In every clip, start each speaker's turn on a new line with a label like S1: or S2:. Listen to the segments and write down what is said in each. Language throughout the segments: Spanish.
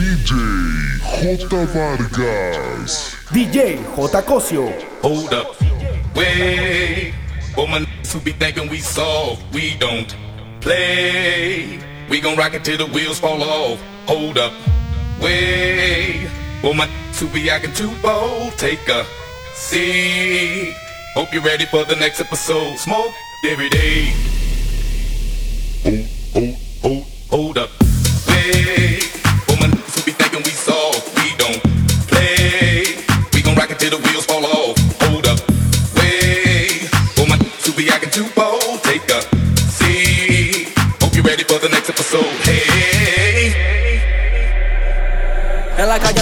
S1: DJ J Vargas.
S2: DJ J Cosio.
S3: Hold up. Wait. Woman who be thinking we soft, we don't play. We gon' rock it till the wheels fall off. Hold up. Wait. Woman who be acting too bold, take a seat. Hope you're ready for the next episode. Smoke every day. Hold, hold, hold, hold up. Wait. The wheels fall off. Hold up. Wait. Woman who be acting too take. Hope ready for the next episode.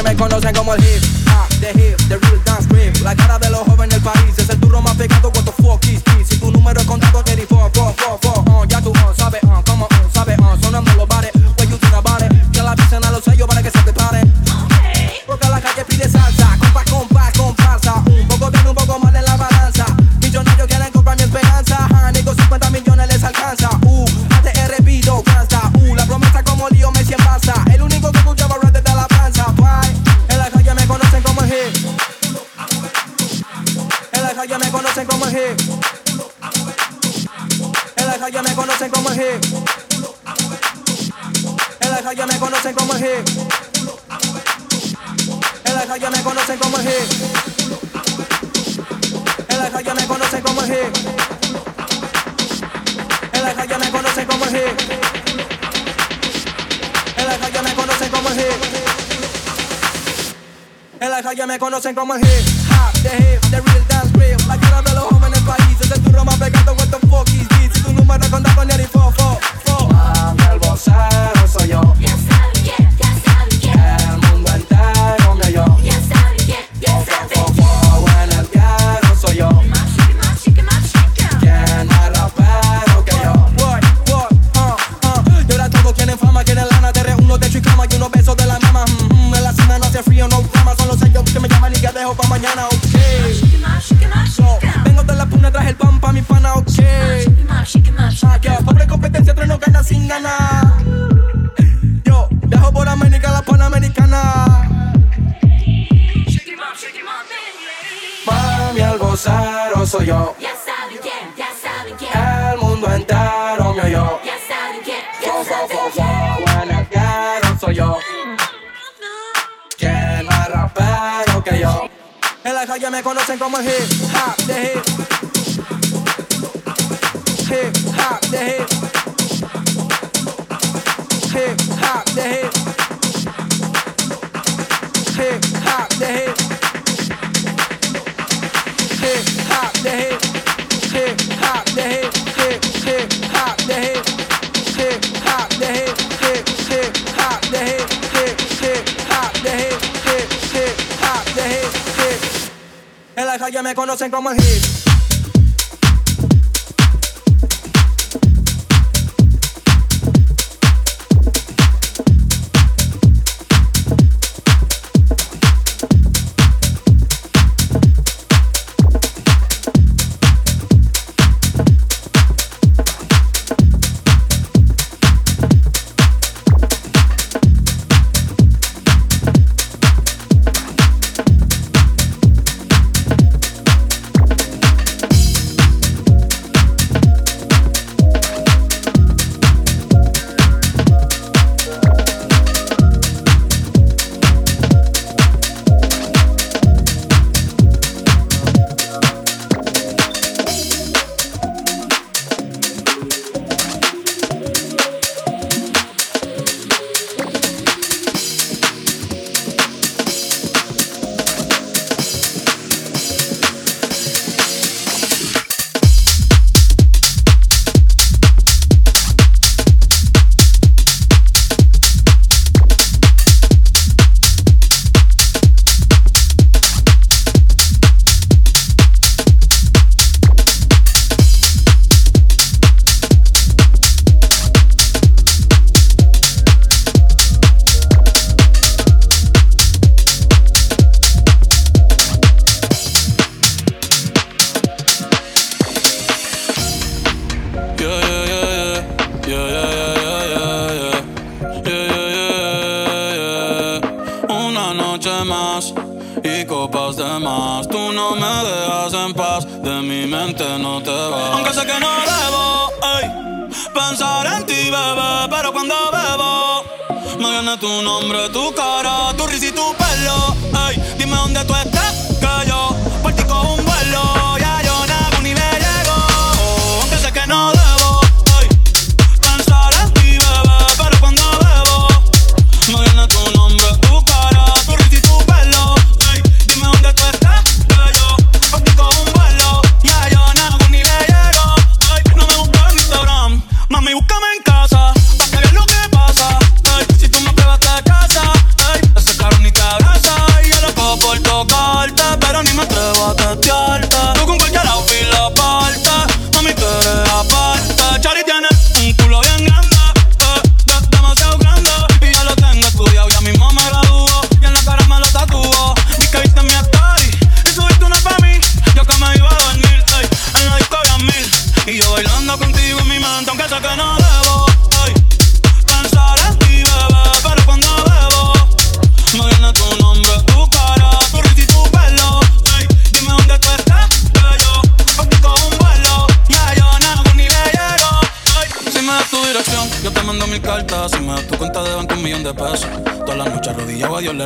S4: Me conocen como hip hop, the hip, the real dance? Si tu número es contacto, conocen como el hit. En la calle me conocen como el hit. En la calle me conocen como el hit. En la calle me conocen como el hit. En la calle me conocen como el hit. En la calle me conocen como el hip hop, the hip, the real sin ganar. Yo, viajo por América, la panamericana. Mami, el vocero soy yo.
S5: Ya saben quién, ya saben quién,
S4: El mundo entero me oyó.
S5: ya saben quién, ya saben quién.
S4: soy yo. ¿Quién más rapero que yo? En la calle me conocen como el hip hop, the hip. Hip hop, hip. Hip the hip. Me conocen como el hip.
S6: y copas de más. Tú no me dejas en paz, de mi mente no te vas. Aunque sé que no debo ey, pensar en ti, bebé, pero cuando bebo me viene tu nombre, tu cara, tu risa y tu pelo. Ey, dime dónde tú estás, que yo partico un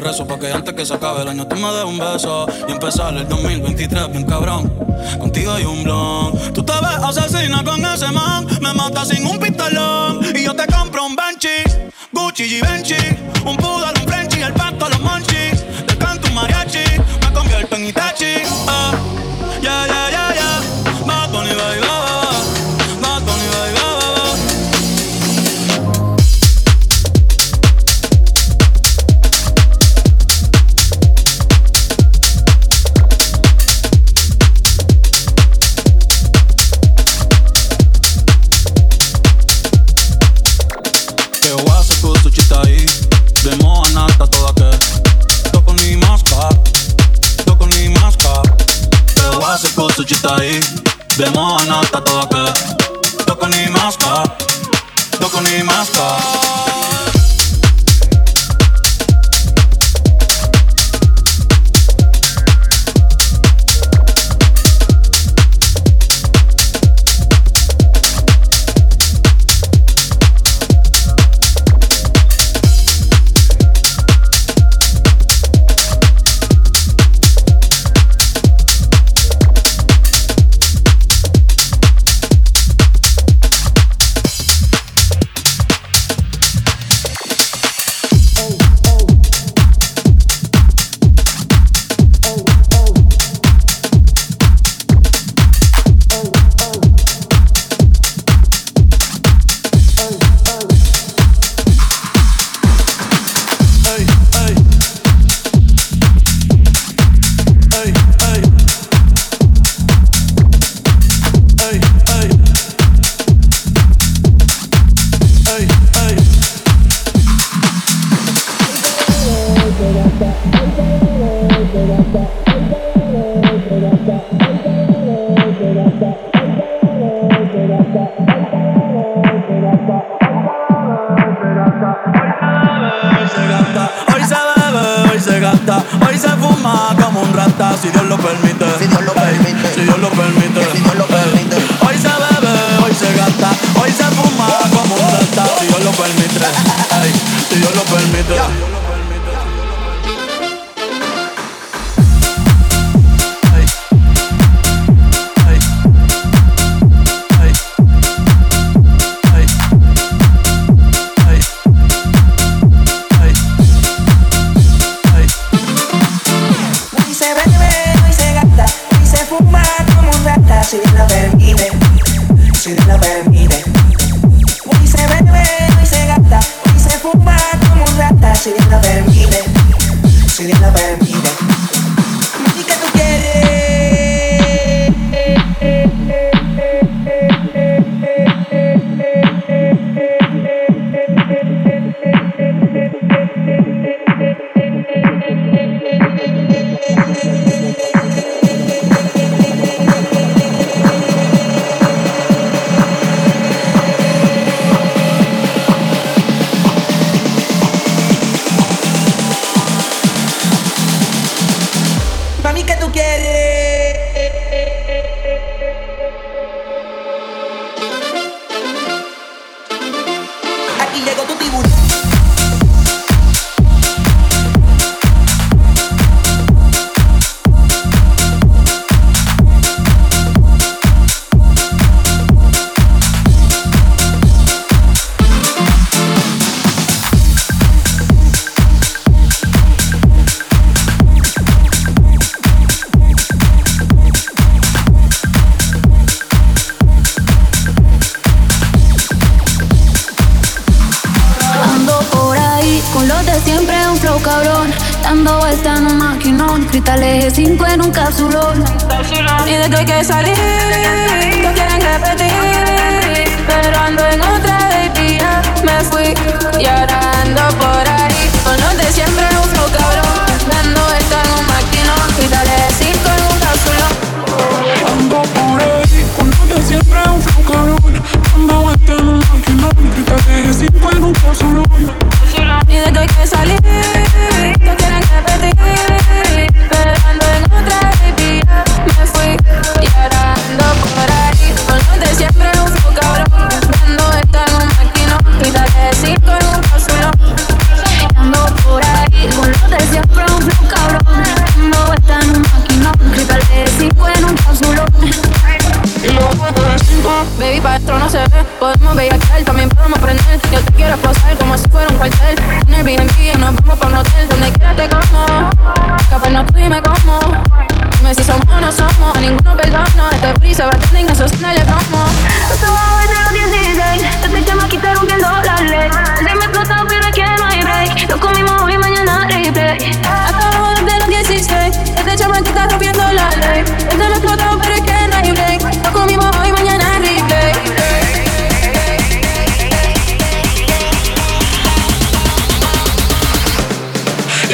S6: rezo para que antes que se acabe el año tú me des un beso y empezar el 2023 bien cabrón. Contigo hay un blon. Tú te ves asesina con ese man, me mata sin un pistolón y yo te compro un Banshee, Gucci y Givenchy, un Poodle, un Frenchy, el pasto, los Monchis, te canto un mariachi, me convierto en Itachi. Ah, yeah, yeah, yeah. Ecco suci stai Demo a nata toca Tocco ni masca Tocco ni
S7: masca.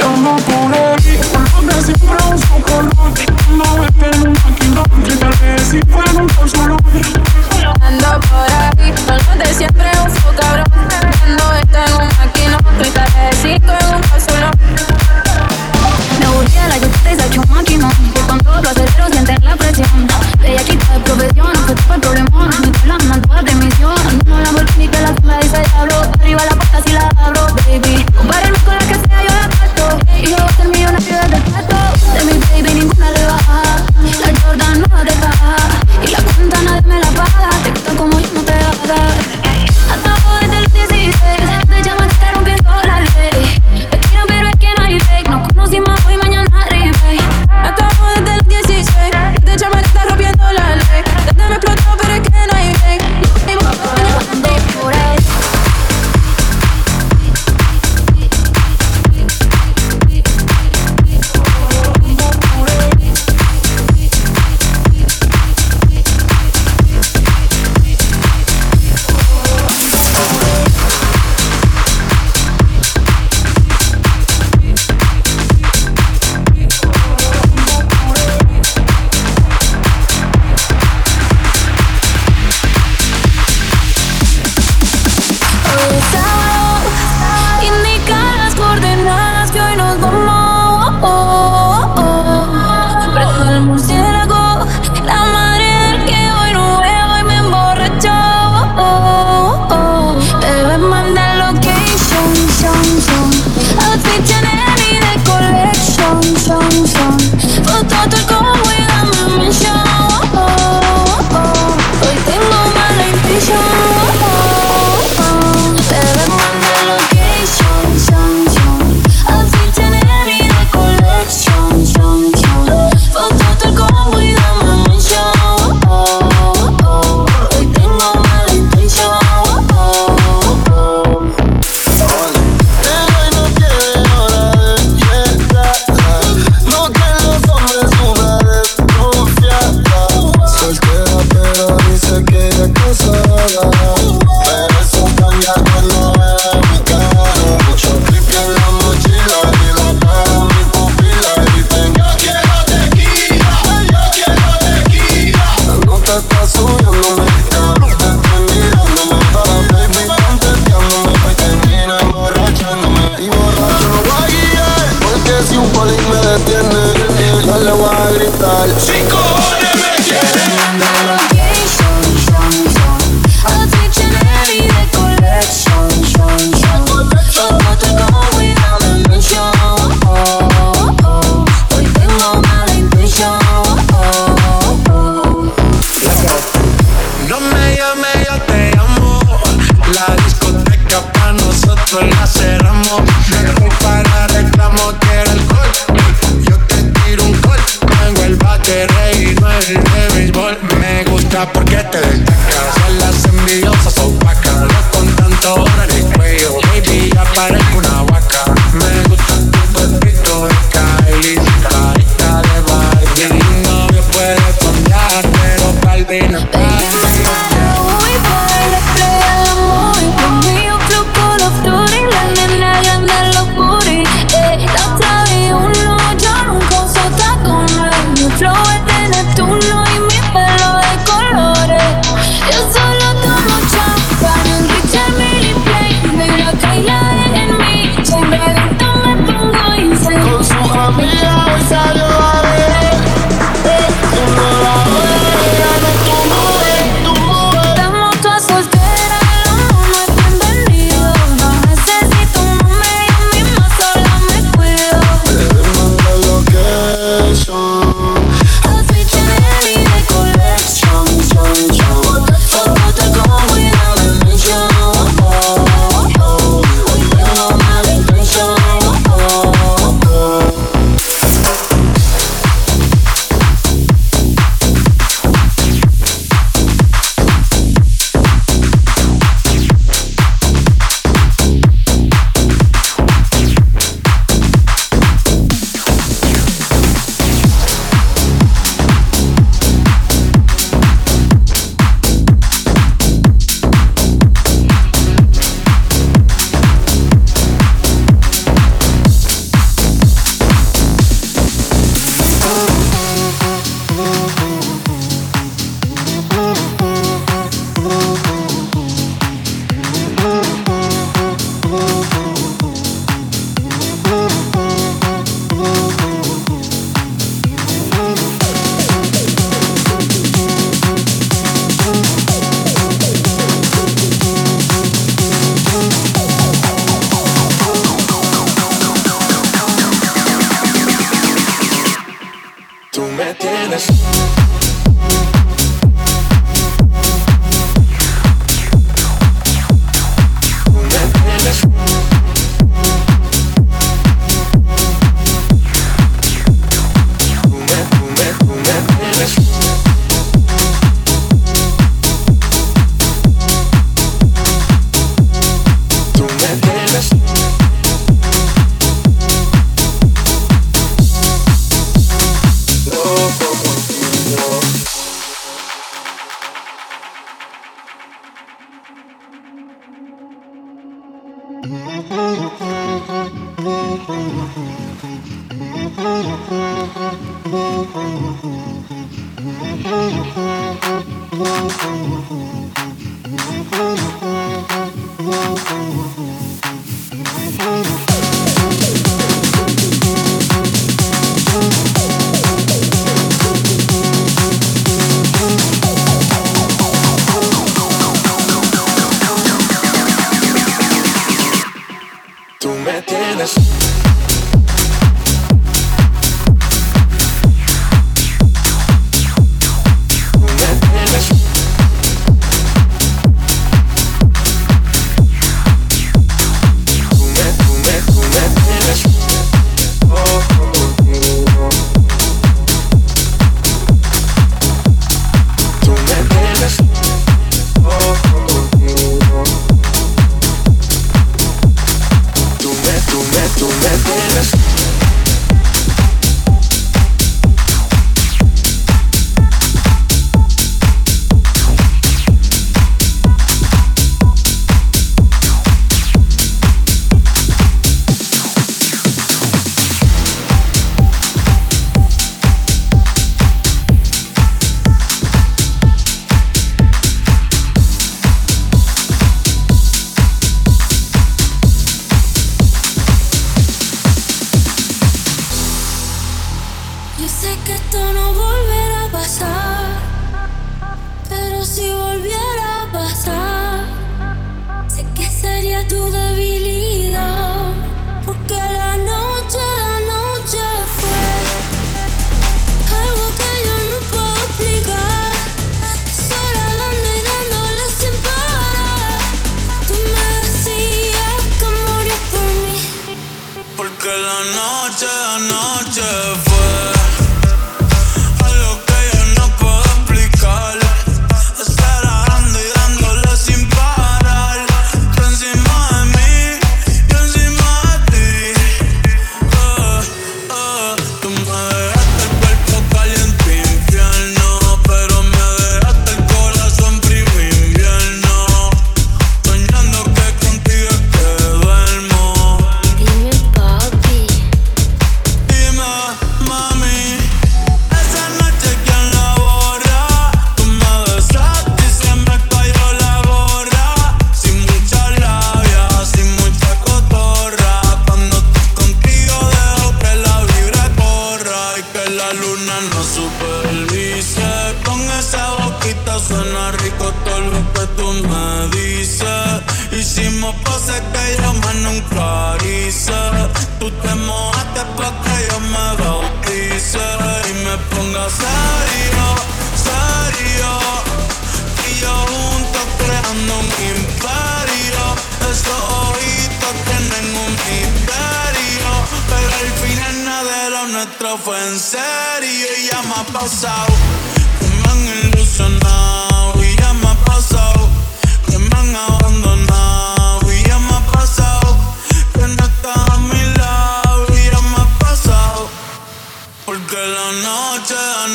S7: Ando por ahí,
S8: por
S7: lo que siempre uso color Ando esperando un
S9: maquinón
S7: que tal vez si fuera un
S8: consolón Ando por ahí, por lo que siempre uso cabrón. Ando en un maquinón
S7: que tal vez si fuera un
S9: consolón la lluvia se ha hecho Que con todos los aceros sienten la presión. Ella quita de profesión, fue todo el problemón. Mi plan mandó de misión. No la volví ni que la cima dice diablo. Arriba la puerta si la abro, baby. Compárenme con yo voy a ser millonario desde plato. De mi baby ninguna le baja.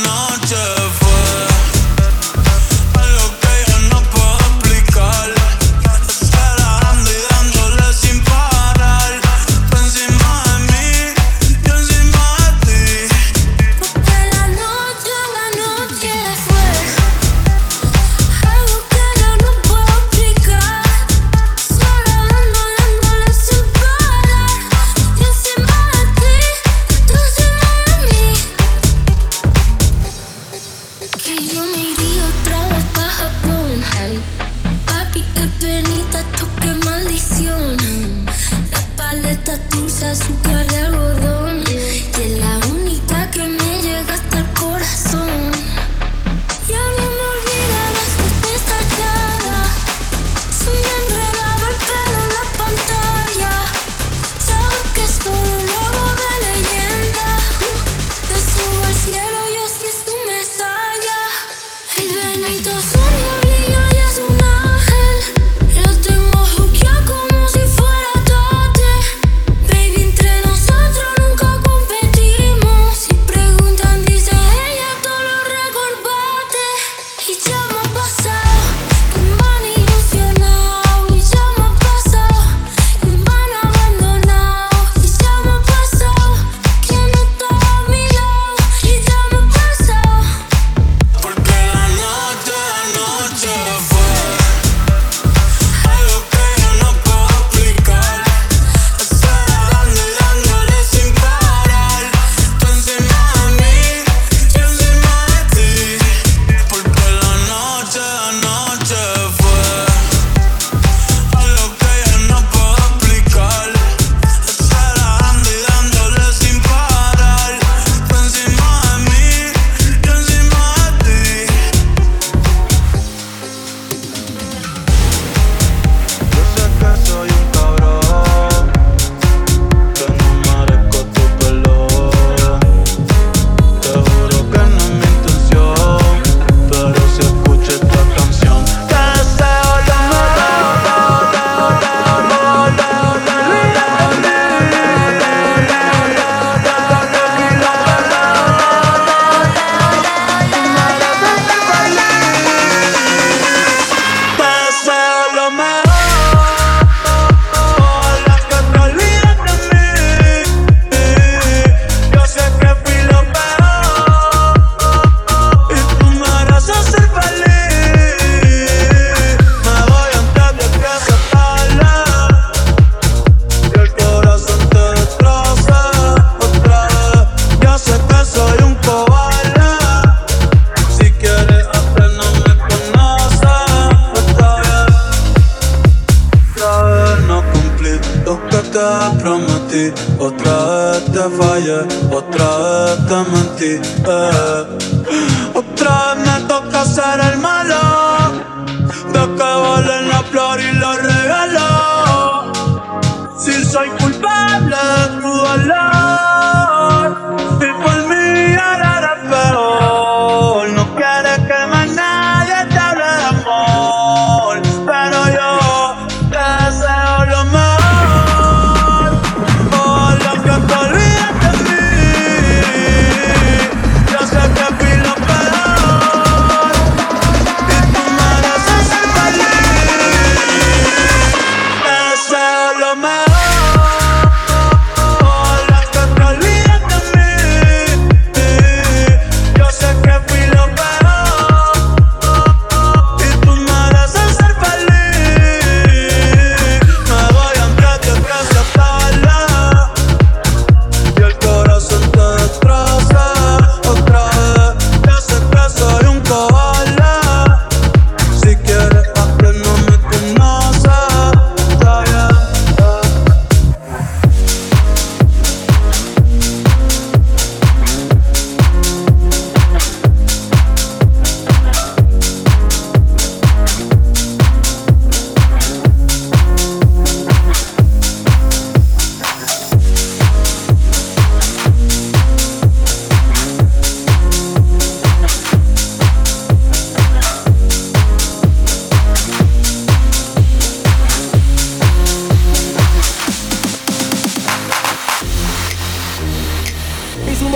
S9: Noche,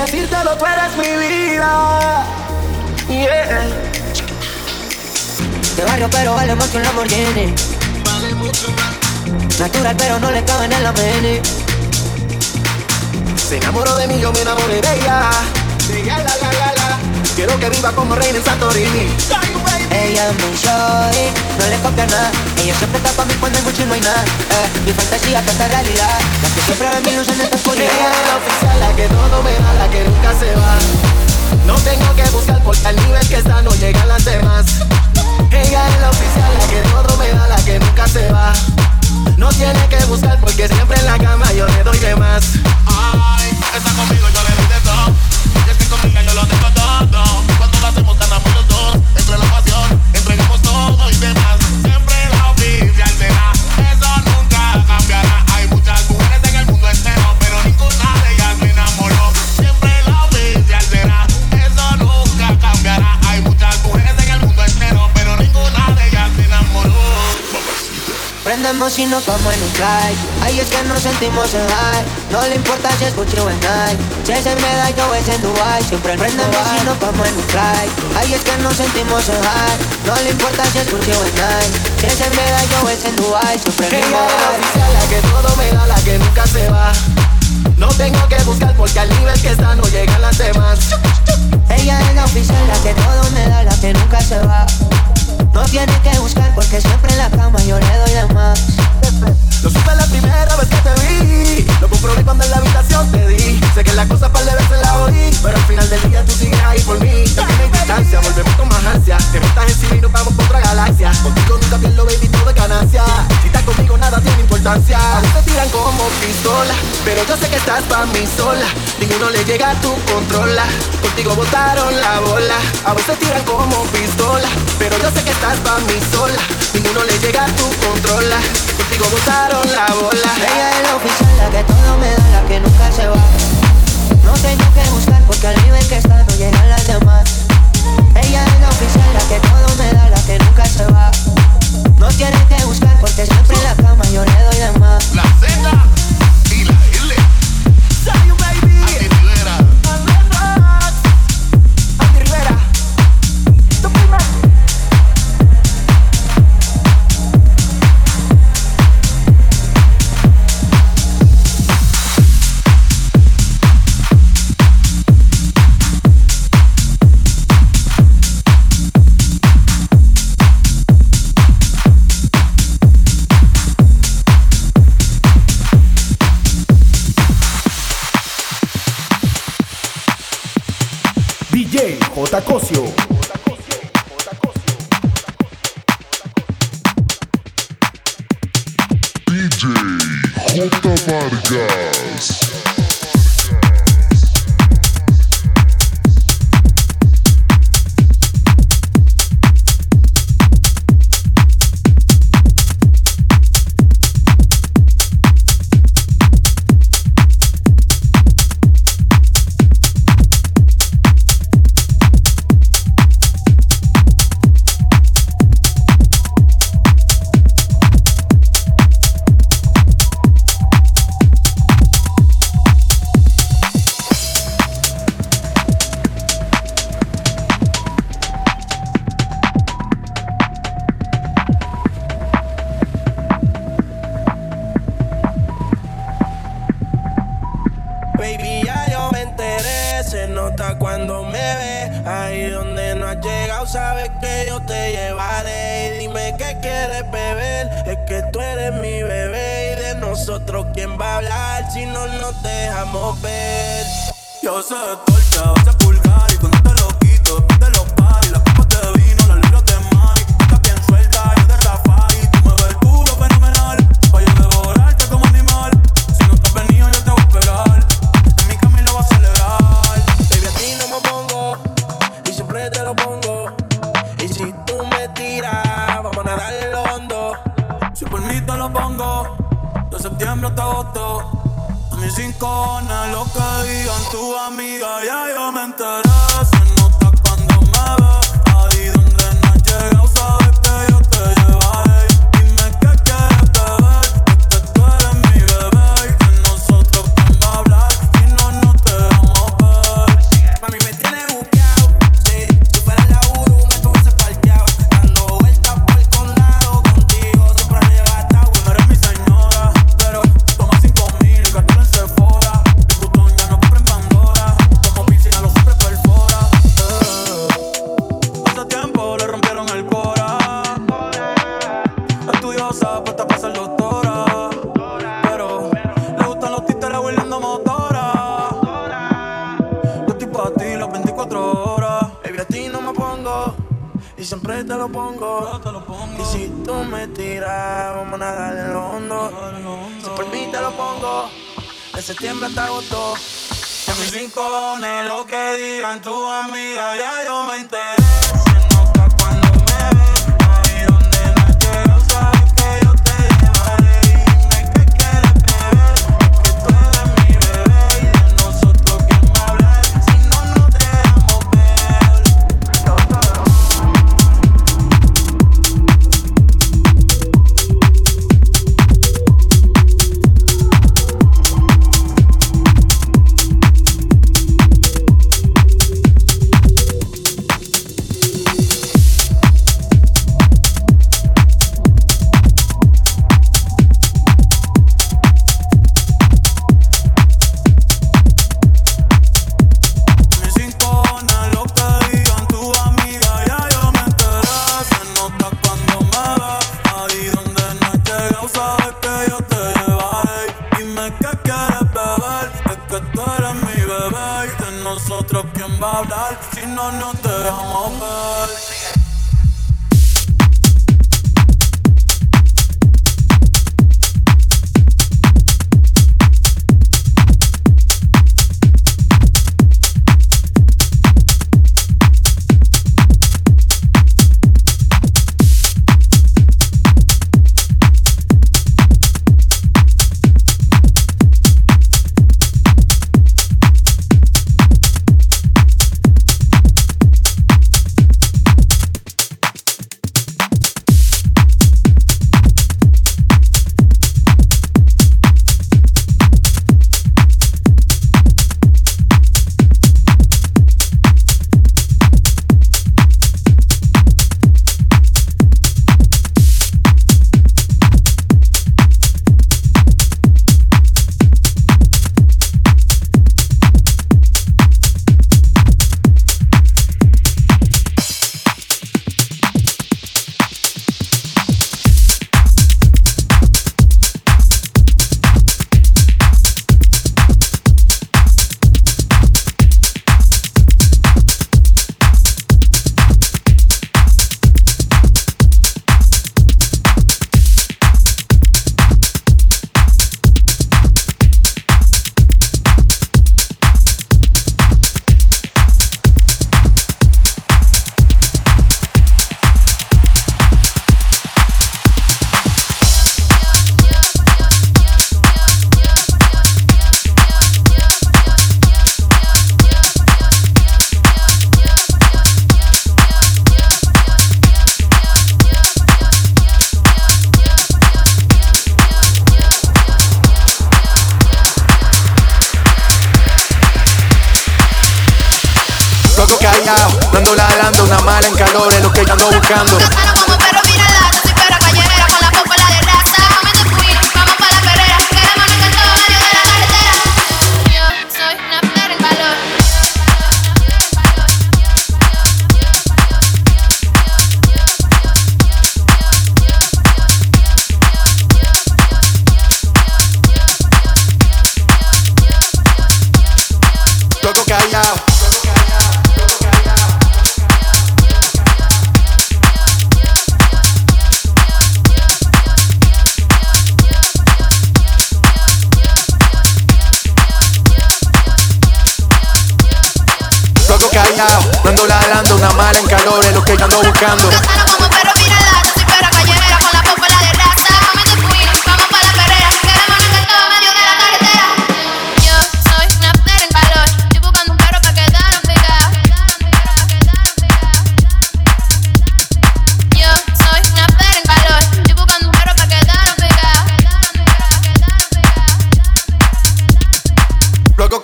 S10: decírtelo, tú eres mi vida. Yeah.
S11: De barrio pero vale más que un Lamborghini Natural pero no le cabe en el ameni
S10: Se enamoró de mí, yo me enamoré de ella. De ella, la, la, la, la. Quiero que viva como reina en Santorini.
S11: Ella es mi shorty, no le copia nada Ella siempre está pa' mí cuando hay mucho y no hay nada eh, Mi fantasía que esta realidad La que siempre ve mi luz en esta oscuridad
S10: Ella es la oficial, la que todo me da, la que nunca se va. No tengo que buscar porque al nivel que está no llegan las demás. Ella es la oficial, la que todo me da, la que nunca se va. No tiene que buscar porque siempre en la cama yo le doy de más.
S12: Ay, está conmigo, yo le doy de todo. Y es que conmigo yo lo tengo todo.
S11: Prendemos y nos vamos en un flight. Ahí es que nos sentimos en high. No le importa si es Gucci o en Nike Si es en Medallo o es en Dubai. Siempre prendemos y nos vamos en un flight. Ahí es que nos sentimos en high No le importa si es Gucci o en Nike Si es en Medallo o es en Dubai Siempre
S10: Ella es la oficial, la que todo me da, la que nunca se va. No tengo que buscar porque al nivel que está no llegan las demás.
S11: Ella es la oficial, la que todo me da, la que nunca se va. No tiene que buscar porque siempre en la cama yo le doy de más.
S10: Lo supe la primera vez que te vi. Lo comprobé cuando en la habitación te di. Sé que la cosa par de veces la oí. Pero al final del día tú sigues ahí por mí. Ya tiene distancia, volvemos con más ansia. Te montas encima y nos vamos por otra galaxia. Contigo nunca pierdo, baby, todo es ganancia. Si estás conmigo, nada tiene importancia. A veces tiran como pistola. Pero yo sé que estás pa' mí sola. Ninguno le llega a tu controla. Contigo botaron la bola. A veces tiran como pistola. Pero yo sé que estás pa' mí sola. Ninguno le llega a tu controla. Botaron la bola.
S11: Ella es la oficial, la que todo me da, la que nunca se va. No tengo que buscar porque al nivel que está no llegan las demás. Ella es la oficial, la que todo me da, la que nunca se va. No tiene que buscar porque siempre la cama
S6: yo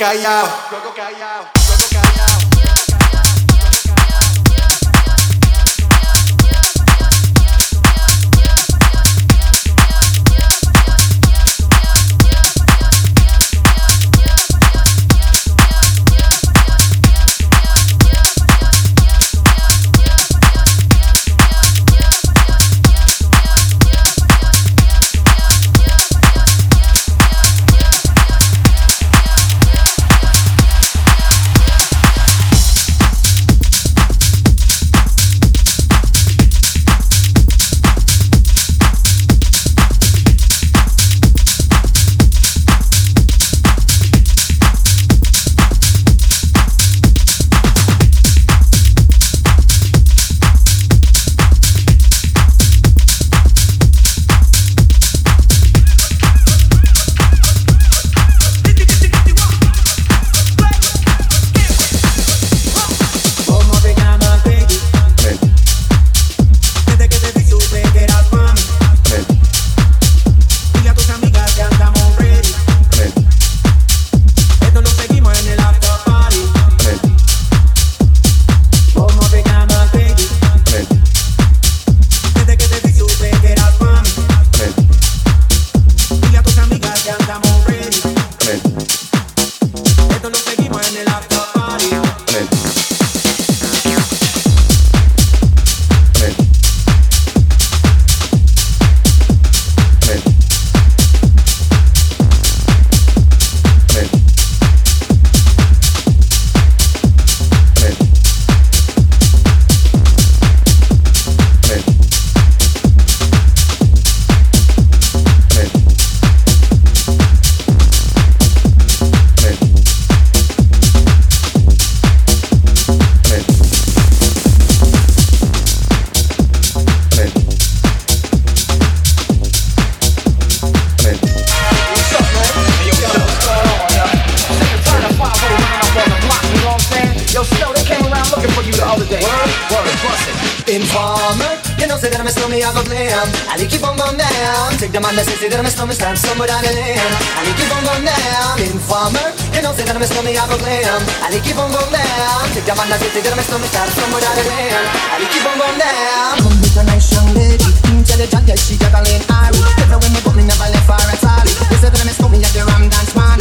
S4: go go go go
S13: informer. You know, say that I'm a snowman, I go glam. I like keep on bum down. Take the man that says that I'm a snowman, stand somewhere down the lane. I like keep on bum down. Informer. You know, say that I'm a snowman, I go glam. I like keep on bum down. Take the man that says that I'm a snowman, stand somewhere down the lane. I like keep on bum down. Come with mm, a nice young lady, intelligent, yeah, she juggling Irish. Never when you put me, never left for a all. You say that I'm a snowman, yeah, I'm dance man.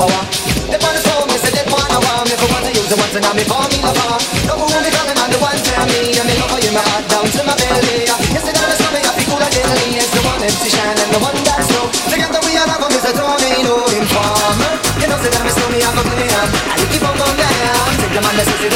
S14: power. They want to show me, say want me. If I want to use the for me, love her. Come coming on the one, tell me. I'm in love with you, mad down to my belly. Yes, they don't me, I feel cool deadly. It's the one empty shine and the one that's low. Together we are love, is a tornado informer. You know, that I'm a snowman, I'm a clown. I keep on going down. Take the man that says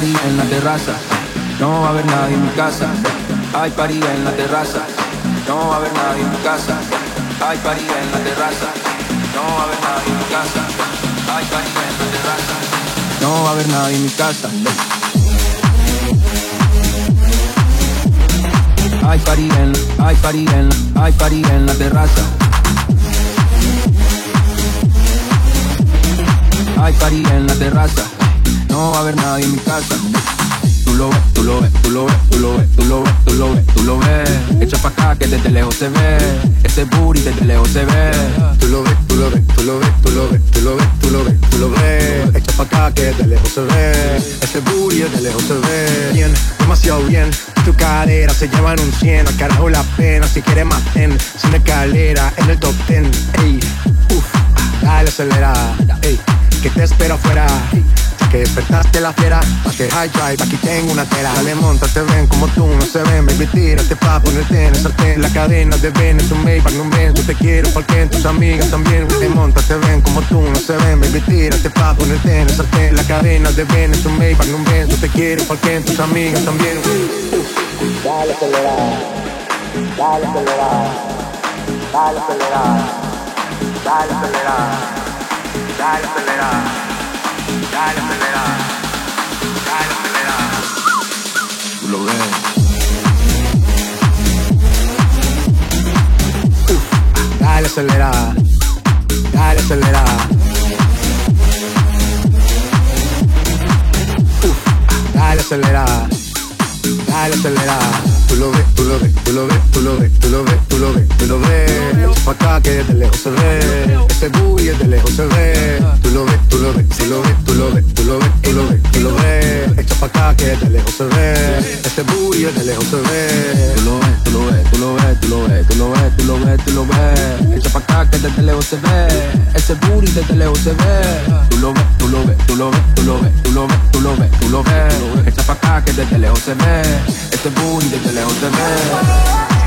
S15: party en la terraza. No va a haber nadie en mi casa. Hay party en la terraza, no va a haber nadie en mi casa. Hay party en la terraza, no va a haber nadie en mi casa. Hay party en la terraza, no va a haber nadie en mi casa. Hay party en, hay party en, hay party en la terraza. Hay party en la terraza, no va a haber nadie en mi casa. Tú lo ves, tú lo ves, tú lo ves, tú lo ves, tú lo ves, tú lo ves, tú lo ves. Echa pa' acá que desde lejos se ve, ese booty desde lejos se ve.
S16: Tú lo ves, tú lo ves, tú lo ves, tú lo ves, tú lo ves, tú lo ves, tú lo ves. Echa pa' acá que de lejos se ve. Ese booty de lejos se ve. Bien, demasiado bien. Tu cadera se llevan un 100. Al carajo la pena, si quieres más ten. Sin escalera, en el top 10. Ey, uff, dale acelerada. Ey, que te espero afuera. Que despertaste la fiera, pa' que high drive, aquí tengo una tela. Dale monta, te ven como tú, no se ven, baby tírate pa' ponerte en el sartén La cadena de es un Maybach, no ven, yo te quiero porque tus amigas también. Te monta, te ven como tú, no se ven, baby tírate pa' ponerte en el sartén La cadena de es un Maybach, no ven, yo te quiero porque tus amigas también.
S17: Dale acelerar, dale acelerar, dale
S15: ves.
S16: Dale acelerada, dale acelerada. Uf, Dale acelerada, dale acelerada. Lo ves, tú lo ves, tú lo ves, tú lo ves, tú lo ves, tú lo ves, tú lo ves. Pa' acá que desde lejos se ve. Ese booty desde lejos se ve. Tú lo ves, tú lo ves, tú lo ves, tú lo ves, tú lo ves, tú lo ves, tú lo ves. Echa pa' acá que desde lejos se ve. Ese booty desde lejos se ve.
S15: Tú lo ves, tú lo ves, tú lo ves, tú lo ves, tú lo ves, tú lo ves, tú lo ves. Echa pa' acá que desde lejos se ve. Ese booty desde lejos se ve. Tú lo ves, tú lo ves, tú lo ves, tú lo ves, tú lo ves, tú lo ves, tú lo ves. Echa pa' acá que desde lejos se ve. Ese booty desde lejos se ve.
S9: Si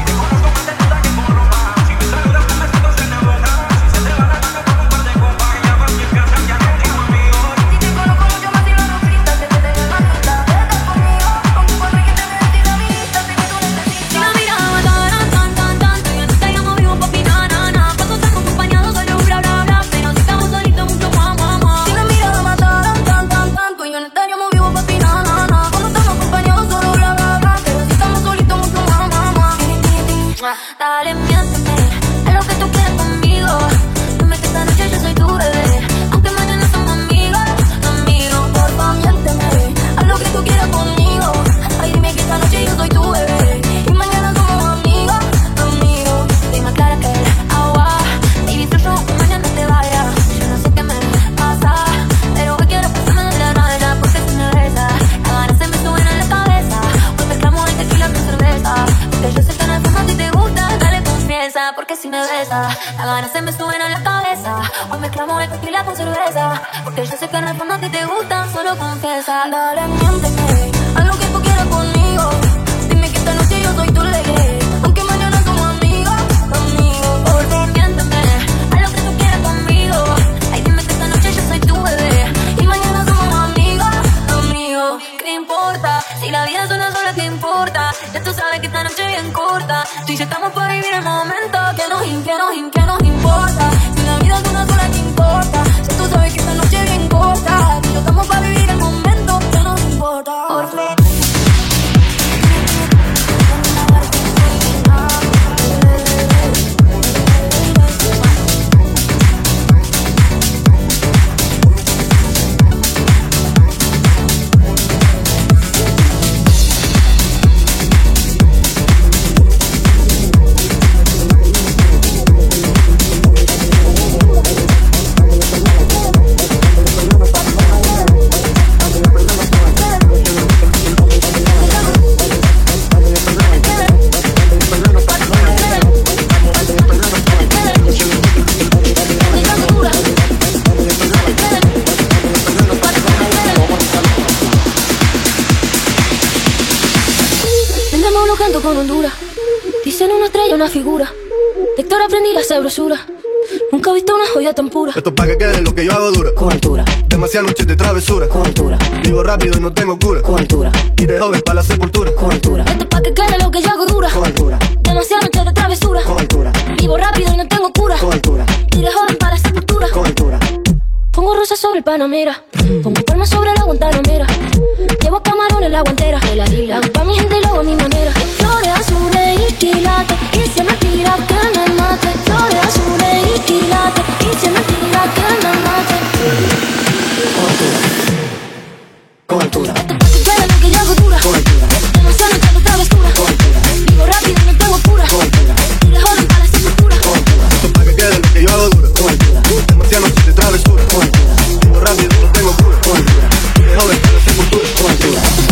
S9: con Honduras. Dicen una estrella, una figura. De Héctor aprendí la sabrosura. Nunca he visto una joya tan pura.
S16: Esto pa' que quede lo que yo hago dura.
S18: Con altura,
S16: Demasiadas noches de travesura.
S18: con altura,
S16: Vivo rápido y no tengo cura.
S18: con altura,
S16: Y de joven para la sepultura.
S18: con altura,
S9: Esto es pa' que quede lo que yo hago dura.
S18: con altura,
S9: Demasiadas noches de travesura.
S18: con altura,
S9: Vivo rápido y no tengo cura.
S18: con altura,
S9: Y de joven para la sepultura.
S18: con altura.
S9: Pongo rosas sobre el Panamera. Pongo palmas sobre la Guantanamera. Llevo camarones la guantera. Hago pa' mi gente y luego a mi manera. Flores azules y quilates. Y si me tira que me mate. Flores azules y quilates. Y si me tira que me mate.
S18: Con altura,
S9: Esto es Vivo rápido no tengo cura. Y de para la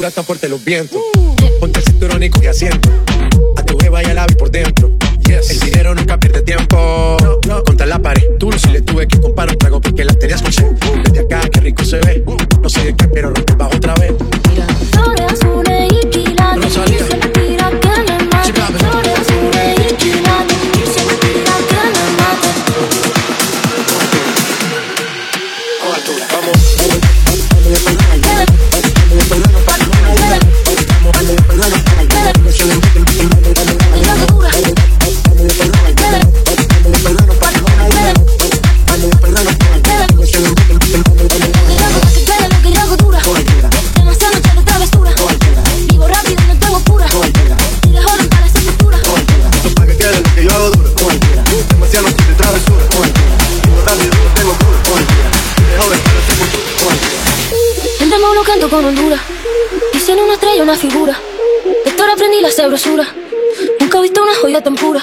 S19: altura están fuertes los vientos. Ponte el cinturón y coge asiento. A tu jeva ya la vi por dentro. El dinero nunca pierde tiempo. Contra la pared. Tú si le tuve que comprar un trago porque la tenías con sed. Desde acá, qué rico se ve. No sé de qué, pero rompe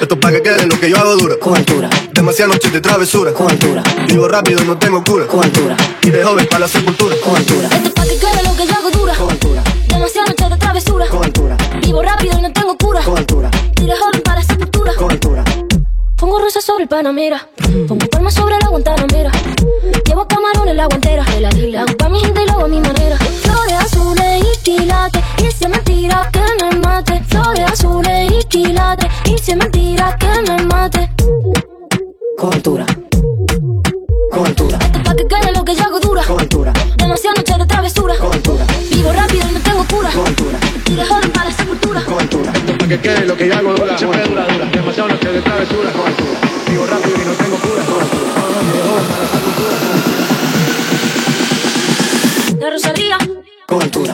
S16: Esto pa' que quede lo que yo hago dura.
S9: con
S18: altura,
S16: Demasiadas noches de travesura.
S18: con altura,
S16: Vivo rápido y no tengo cura.
S18: con altura,
S16: Y de joven para la sepultura.
S18: con altura,
S9: Esto es pa' que quede lo que yo hago dura.
S18: con altura,
S9: Demasiadas noches de travesura.
S18: con altura,
S9: Vivo rápido y no tengo cura.
S18: con altura,
S9: Y de joven para la sepultura.
S18: con altura,
S9: Pongo rosas sobre el Panamera. Pongo palmas sobre la Guantanamera. Llevo camarones la guantera. Hago pa' mi gente y luego a mi manera. Flores quilates Y si es mentira que me mate. Flores azules y quilates Y si es mentira que me mate.
S18: Cultura Cultura
S9: Esto pa' que quede lo que yo hago dura.
S18: Cultura
S9: Demasiada noche de travesura.
S18: Cultura
S9: Vivo rápido y no tengo cura. Cultura Tira joven para la sepultura
S18: Cultura. Esto
S19: pa' que quede lo que yo hago dura.
S1: Cultura
S20: pues, Demasiada noche de travesura. Cultura Vivo rápido y no tengo cura. Cultura para la sepultura de Rosalía Cultura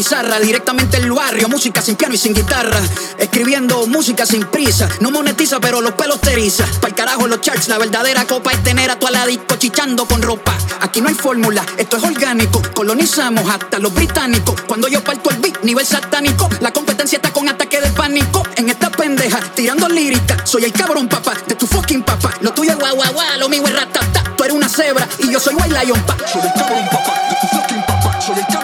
S20: pizarra, directamente el barrio, música sin piano y sin guitarra. Escribiendo música sin prisa, no monetiza, pero los pelos te eriza. Pa'l carajo los charts, la verdadera copa es tener a tu disco chichando con ropa. Aquí no hay fórmula, esto es orgánico. Colonizamos hasta los británicos. Cuando yo parto el beat, nivel satánico. La competencia está con ataque de pánico. En esta pendeja, tirando lírica. Soy el cabrón papá de tu fucking papá. Lo tuyo es guau guau guau, lo mío es ratata. Tú eres una cebra y yo soy white lion pa. Soy el cabrón papá de tu fucking papá. Soy el cabrón